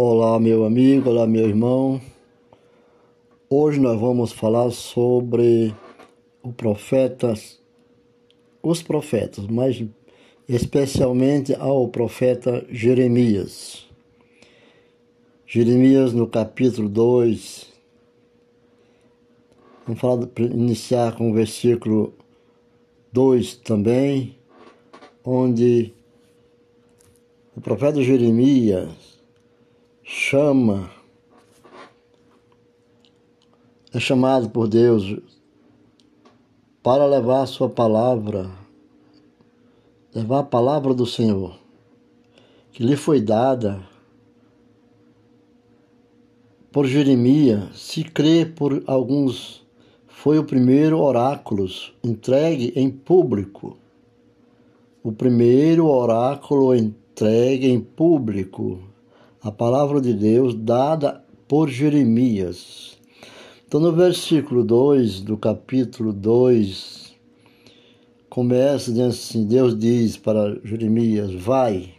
Olá, meu amigo, olá, meu irmão. Hoje nós vamos falar sobre o profeta, os profetas, mas especialmente ao profeta Jeremias. Jeremias no capítulo 2. Vamos falar, iniciar com o versículo 2 também, onde o profeta Jeremias chama, é chamado por Deus para levar a sua palavra, levar a palavra do Senhor, que lhe foi dada por Jeremias, se crê por alguns, foi o primeiro oráculo entregue em público. O primeiro oráculo entregue em público a palavra de Deus dada por Jeremias. Então, no versículo 2 do capítulo 2, começa dizendo assim: Deus diz para Jeremias: Vai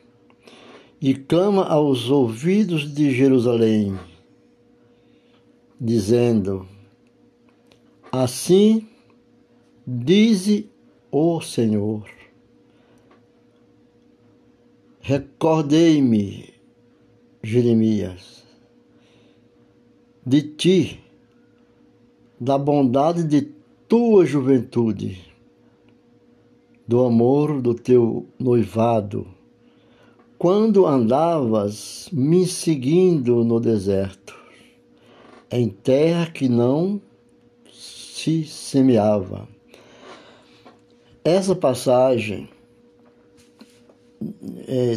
e clama aos ouvidos de Jerusalém, dizendo: Assim dize o Senhor. Recordei-me, Jeremias, de ti, da bondade de tua juventude, do amor do teu noivado, quando andavas me seguindo no deserto, em terra que não se semeava. Essa passagem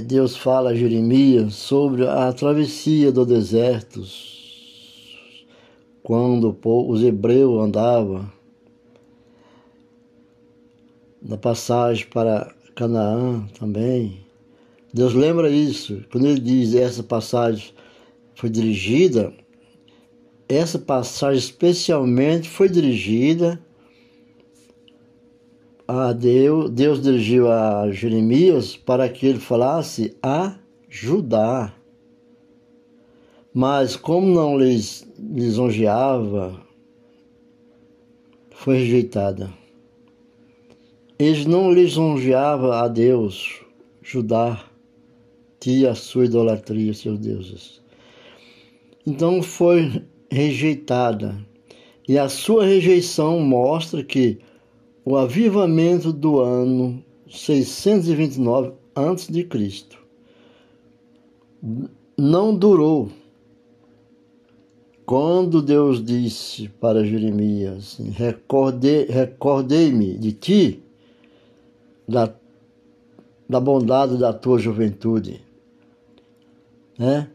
Deus fala a Jeremias sobre a travessia do deserto, quando os hebreus andavam na passagem para Canaã também. Deus lembra isso, quando ele diz essa passagem foi dirigida, essa passagem especialmente foi dirigida a Deus, Deus dirigiu a Jeremias para que ele falasse a Judá. Mas como não lhes lisonjeava, foi rejeitada. Eles não lisonjeavam a Deus, Judá, tinha a sua idolatria, seus deuses. Então foi rejeitada. E a sua rejeição mostra que o avivamento do ano 629 a.C. não durou. Quando Deus disse para Jeremias, recordei-me recordei de ti, da, da bondade da tua juventude, né?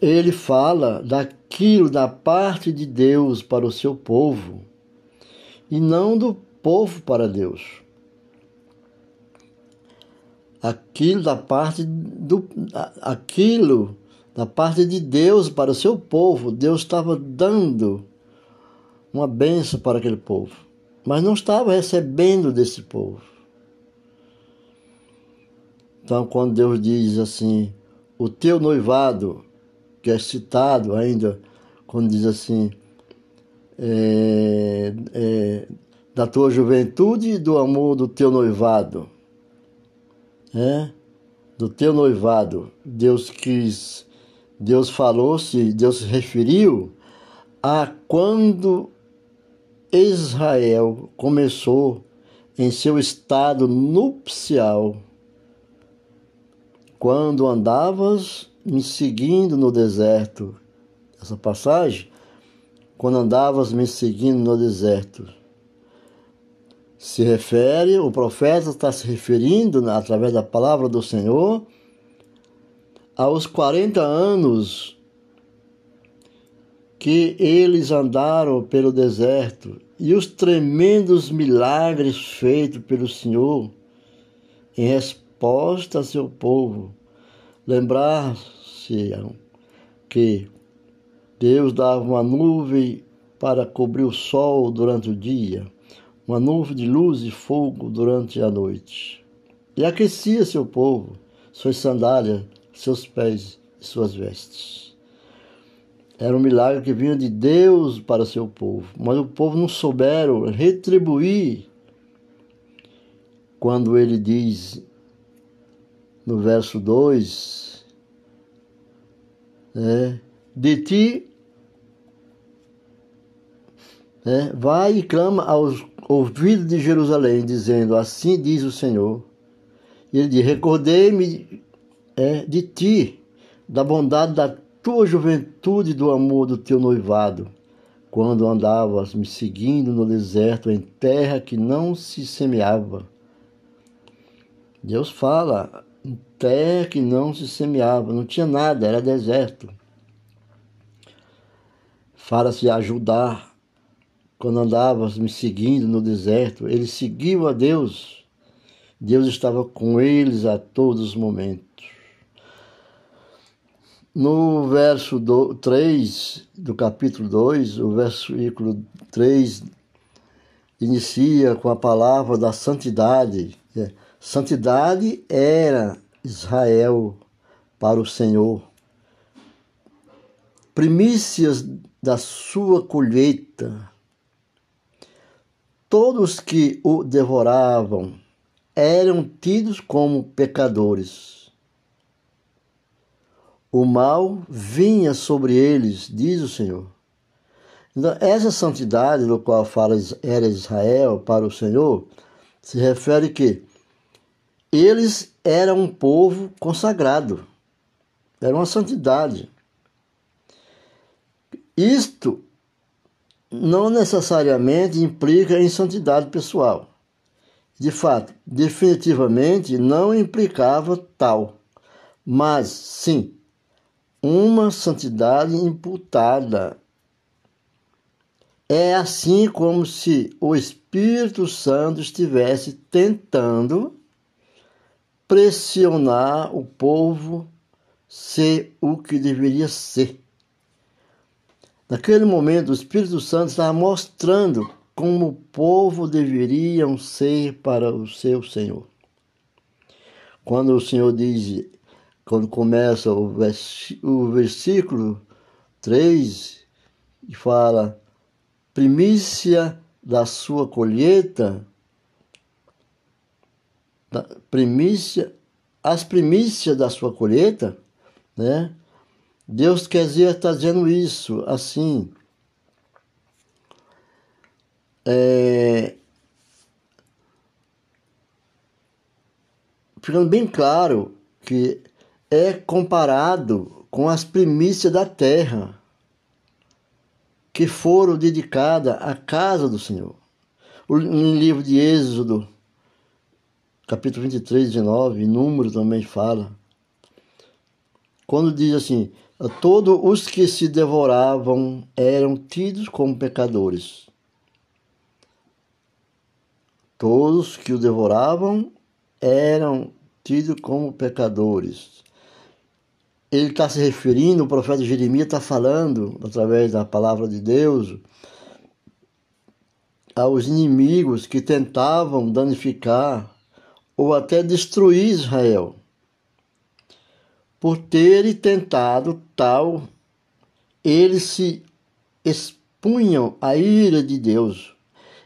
ele fala daquilo da parte de Deus para o seu povo e não do povo para Deus. Aquilo da parte do aquilo da parte de Deus para o seu povo, Deus estava dando uma benção para aquele povo, mas não estava recebendo desse povo. Então, quando Deus diz assim, o teu noivado, que é citado ainda, quando diz assim, é, é, da tua juventude e do amor do teu noivado. É? Do teu noivado. Deus quis, Deus falou-se, Deus se referiu a quando Israel começou em seu estado nupcial. Quando andavas me seguindo no deserto. Essa passagem, quando andavas me seguindo no deserto se refere, o profeta está se referindo, através da palavra do Senhor, aos 40 anos que eles andaram pelo deserto e os tremendos milagres feitos pelo Senhor em resposta a seu povo. Lembrar-se que Deus dava uma nuvem para cobrir o sol durante o dia uma nuvem de luz e fogo durante a noite. E aquecia seu povo, suas sandálias, seus pés de suas vestes. Era um milagre que vinha de Deus para seu povo, mas o povo não souberam retribuir quando ele diz no verso 2, né, de ti né, vai e clama aos ouvidos de Jerusalém, dizendo, assim diz o Senhor. E ele diz, recordei-me é, de ti, da bondade da tua juventude do amor do teu noivado, quando andavas me seguindo no deserto, em terra que não se semeava. Deus fala, em terra que não se semeava, não tinha nada, era deserto. Fala-se ajudar. Quando andavas me seguindo no deserto, eles seguiam a Deus. Deus estava com eles a todos os momentos. No verso 3 do capítulo 2, o versículo 3 inicia com a palavra da santidade. É, santidade era Israel para o Senhor. Primícias da sua colheita. Todos que o devoravam eram tidos como pecadores o mal vinha sobre eles, diz o Senhor. Então, essa santidade do qual fala era Israel para o Senhor, se refere que eles eram um povo consagrado, era uma santidade. Isto não necessariamente implica em santidade pessoal. De fato, definitivamente não implicava tal, mas sim uma santidade imputada. É assim como se o Espírito Santo estivesse tentando pressionar o povo ser o que deveria ser. Naquele momento, o Espírito Santo estava mostrando como o povo deveriam ser para o seu Senhor. Quando o Senhor diz: quando começa o, o versículo 3, e fala: primícia da sua colheita, primícia, as primícias da sua colheita, né? Deus quer dizer, está dizendo isso, assim. É, ficando bem claro que é comparado com as primícias da terra que foram dedicadas à casa do Senhor. No livro de Êxodo, capítulo 23, 19, número também fala. Quando diz assim: Todos os que se devoravam eram tidos como pecadores. Todos que o devoravam eram tidos como pecadores ele está se referindo, o profeta Jeremias está falando, através da palavra de Deus, aos inimigos que tentavam danificar ou até destruir Israel. Por terem tentado tal, eles se expunham à ira de Deus.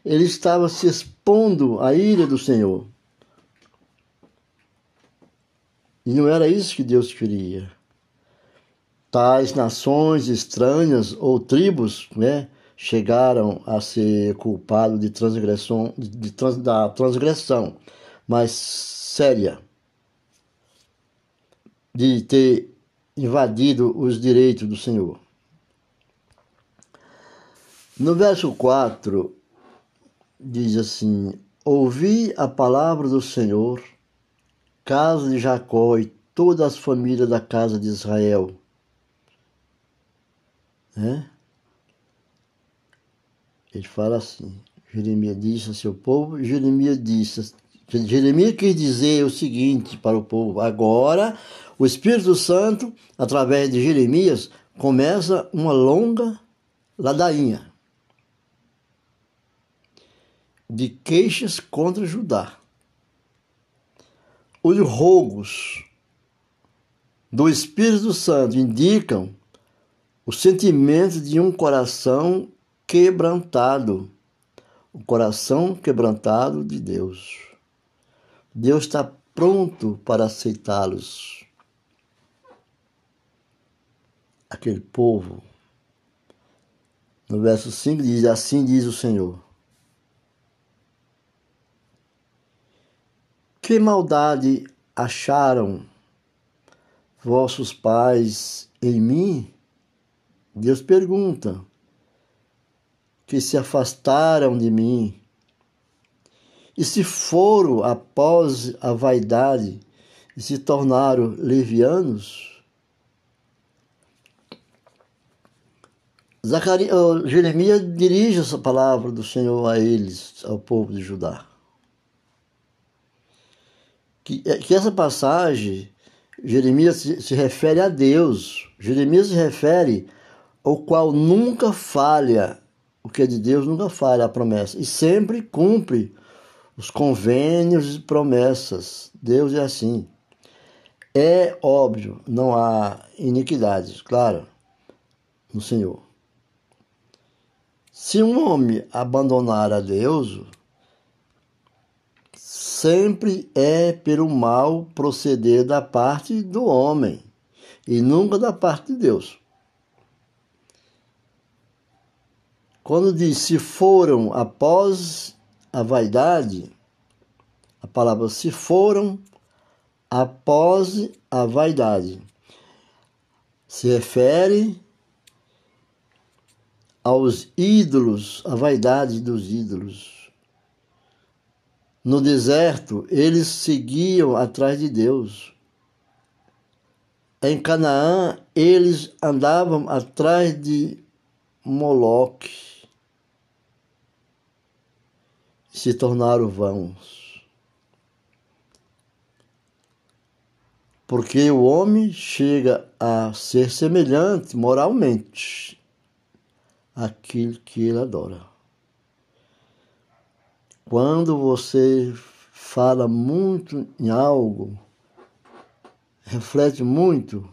Eles estavam se expondo à ira do Senhor. E não era isso que Deus queria tais nações estranhas ou tribos né, chegaram a ser culpados de transgressão, de, de da transgressão mais séria, de ter invadido os direitos do Senhor. No verso 4, diz assim: Ouvi a palavra do Senhor, casa de Jacó e todas as famílias da casa de Israel né? Ele fala assim: Jeremias disse a seu povo, Jeremias disse. Jeremias quis dizer o seguinte para o povo: agora o Espírito Santo, através de Jeremias, começa uma longa ladainha de queixas contra Judá. Os rogos do Espírito Santo indicam o sentimento de um coração quebrantado, o coração quebrantado de Deus. Deus está pronto para aceitá-los. Aquele povo. No verso 5 diz: Assim diz o Senhor. Que maldade acharam vossos pais em mim? Deus pergunta: que se afastaram de mim. E se foram após a vaidade e se tornaram levianos? Jeremias dirige essa palavra do Senhor a eles, ao povo de Judá. Que, é, que essa passagem, Jeremias se refere a Deus. Jeremias se refere ao qual nunca falha o que é de Deus nunca falha a promessa e sempre cumpre os convênios e promessas. Deus é assim. É óbvio, não há iniquidades, claro, no Senhor. Se um homem abandonar a Deus, sempre é pelo mal proceder da parte do homem e nunca da parte de Deus. Quando diz se foram após a vaidade, a palavra se foram após a vaidade se refere aos ídolos, a vaidade dos ídolos. No deserto, eles seguiam atrás de Deus. Em Canaã, eles andavam atrás de Moloque se tornaram vãos. Porque o homem chega a ser semelhante moralmente àquilo que ele adora. Quando você fala muito em algo, reflete muito,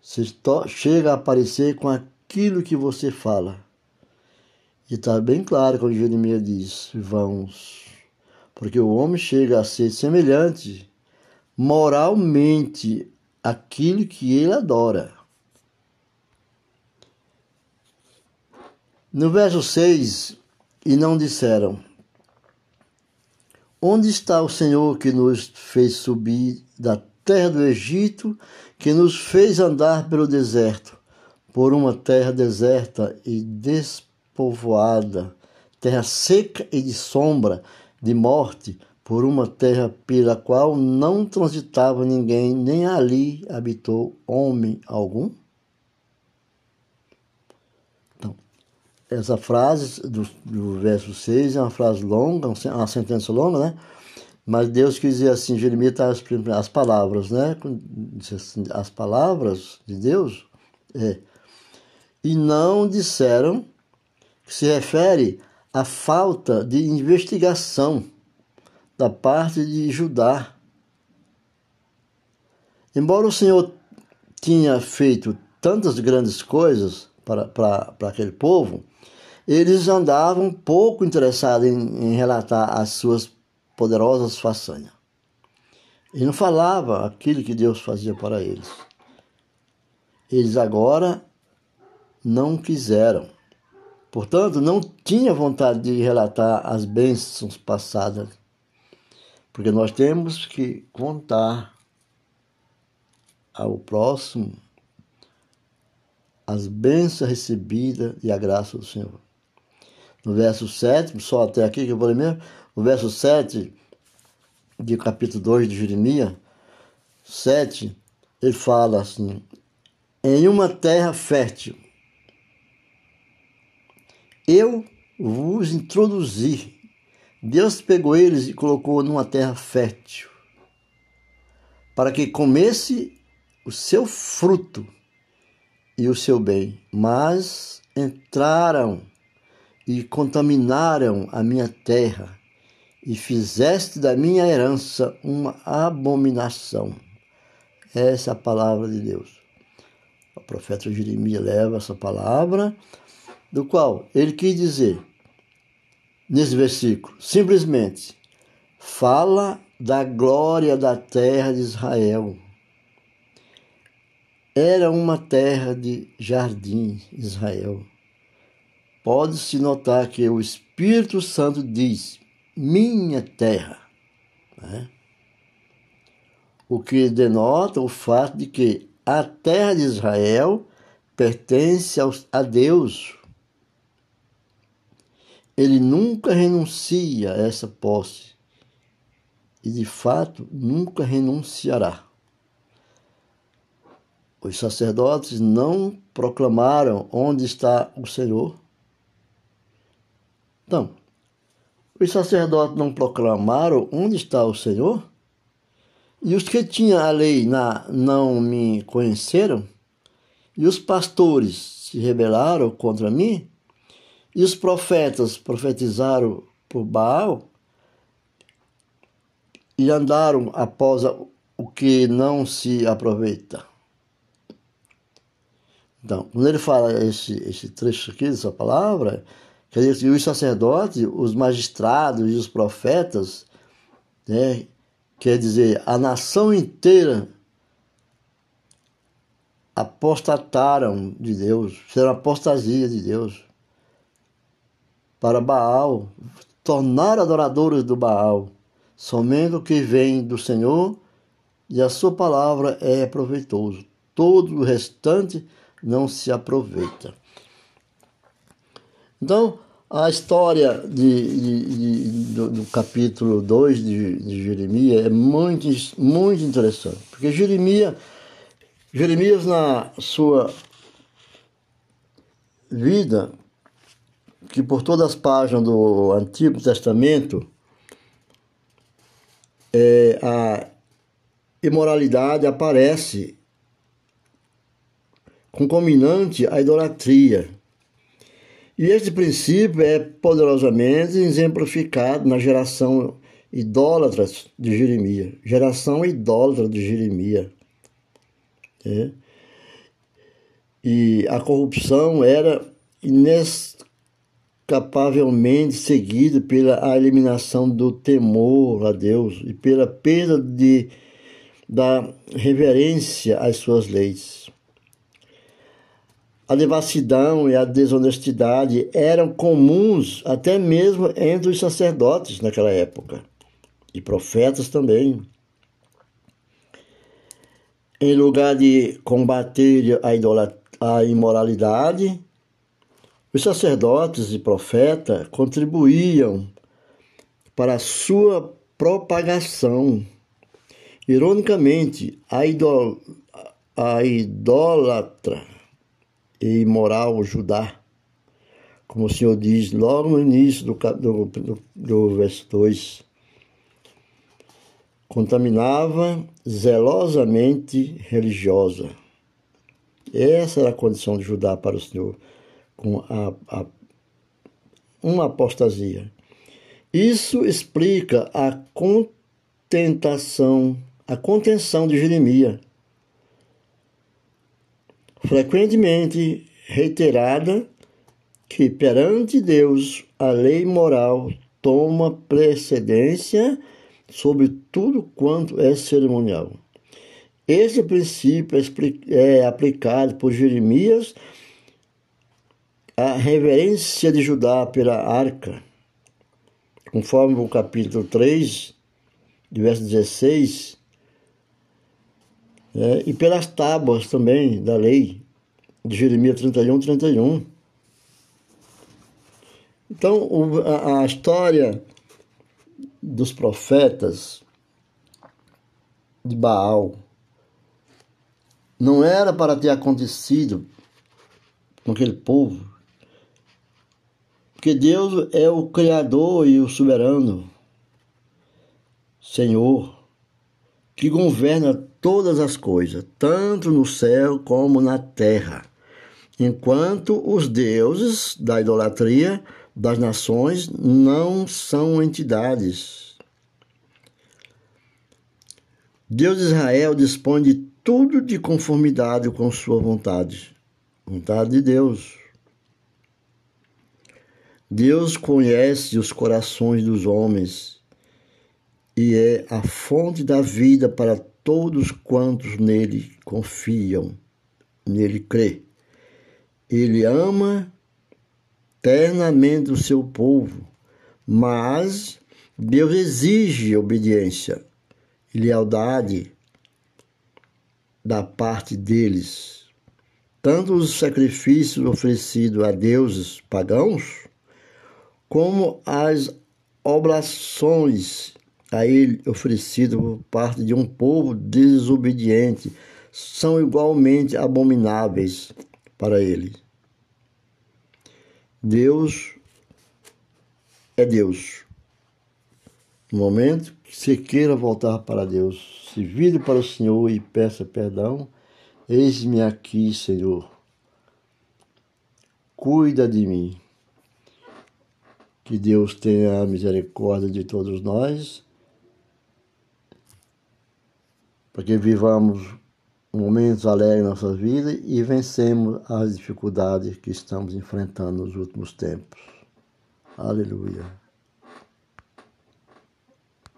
você chega a aparecer com aquilo que você fala. E está bem claro quando Jeremias diz: vãos. Porque o homem chega a ser semelhante moralmente àquilo que ele adora. No verso 6, e não disseram: Onde está o Senhor que nos fez subir da terra do Egito, que nos fez andar pelo deserto, por uma terra deserta e despojoada? Povoada, terra seca e de sombra, de morte, por uma terra pela qual não transitava ninguém, nem ali habitou homem algum? Então, essa frase do, do verso 6 é uma frase longa, uma sentença longa, né? Mas Deus quis dizer assim, Jeremias explicando as palavras, né? Assim, as palavras de Deus é, e não disseram se refere à falta de investigação da parte de Judá. Embora o Senhor tinha feito tantas grandes coisas para, para, para aquele povo, eles andavam pouco interessados em, em relatar as suas poderosas façanhas. E não falava aquilo que Deus fazia para eles. Eles agora não quiseram. Portanto, não tinha vontade de relatar as bênçãos passadas, porque nós temos que contar ao próximo as bênçãos recebidas e a graça do Senhor. No verso 7, só até aqui que eu ler mesmo, o verso 7 de capítulo 2 de Jeremias, 7, ele fala assim: em uma terra fértil eu vos introduzi. Deus pegou eles e colocou numa terra fértil, para que comesse o seu fruto e o seu bem. Mas entraram e contaminaram a minha terra, e fizeste da minha herança uma abominação. Essa é a palavra de Deus. O profeta Jeremias leva essa palavra, do qual ele quis dizer, nesse versículo, simplesmente, fala da glória da terra de Israel. Era uma terra de jardim, Israel. Pode-se notar que o Espírito Santo diz: minha terra. Né? O que denota o fato de que a terra de Israel pertence a Deus. Ele nunca renuncia a essa posse e, de fato, nunca renunciará. Os sacerdotes não proclamaram onde está o Senhor. Então, os sacerdotes não proclamaram onde está o Senhor? E os que tinham a lei na, não me conheceram? E os pastores se rebelaram contra mim? E os profetas profetizaram por Baal? E andaram após o que não se aproveita? Então, quando ele fala esse, esse trecho aqui, dessa palavra, quer dizer, os sacerdotes, os magistrados e os profetas, né, quer dizer, a nação inteira apostataram de Deus, fizeram apostasia de Deus para Baal, tornaram adoradores do Baal. Somente o que vem do Senhor e a sua palavra é proveitoso. Todo o restante não se aproveita. Então, a história de, de, de, do, do, capítulo 2 de, de Jeremias é muito, muito interessante, porque Jeremias, Jeremias, na sua vida, que por todas as páginas do Antigo Testamento, é, a imoralidade aparece concominante à idolatria e este princípio é poderosamente exemplificado na geração idólatra de Jeremias. Geração idólatra de Jeremias. É. E a corrupção era inescapavelmente seguida pela eliminação do temor a Deus e pela perda de, da reverência às suas leis. A devassidão e a desonestidade eram comuns até mesmo entre os sacerdotes naquela época, e profetas também. Em lugar de combater a, a imoralidade, os sacerdotes e profetas contribuíam para a sua propagação. Ironicamente, a, idol, a idólatra e imoral Judá, como o Senhor diz logo no início do, do, do, do verso 2. Contaminava zelosamente religiosa. Essa era a condição de Judá para o Senhor, com a, a, uma apostasia. Isso explica a contentação, a contenção de Jeremias frequentemente reiterada que perante Deus a lei moral toma precedência sobre tudo quanto é cerimonial. Esse princípio é aplicado por Jeremias à reverência de Judá pela arca, conforme o capítulo 3, verso 16, é, e pelas tábuas também da lei, de Jeremias 31, 31. Então, o, a, a história dos profetas de Baal não era para ter acontecido com aquele povo, porque Deus é o Criador e o soberano, Senhor, que governa todas as coisas, tanto no céu como na terra, enquanto os deuses da idolatria das nações não são entidades. Deus de Israel dispõe de tudo de conformidade com Sua vontade, vontade de Deus. Deus conhece os corações dos homens e é a fonte da vida para todos quantos nele confiam, nele crê. Ele ama ternamente o seu povo, mas Deus exige obediência e lealdade da parte deles. Tanto os sacrifícios oferecidos a deuses pagãos, como as oblações a ele oferecidas por parte de um povo desobediente são igualmente abomináveis para ele. Deus é Deus. No momento que você queira voltar para Deus, se vire para o Senhor e peça perdão, eis-me aqui, Senhor. Cuida de mim. Que Deus tenha misericórdia de todos nós, para que vivamos momentos alegres na nossa vida e vencemos as dificuldades que estamos enfrentando nos últimos tempos. Aleluia.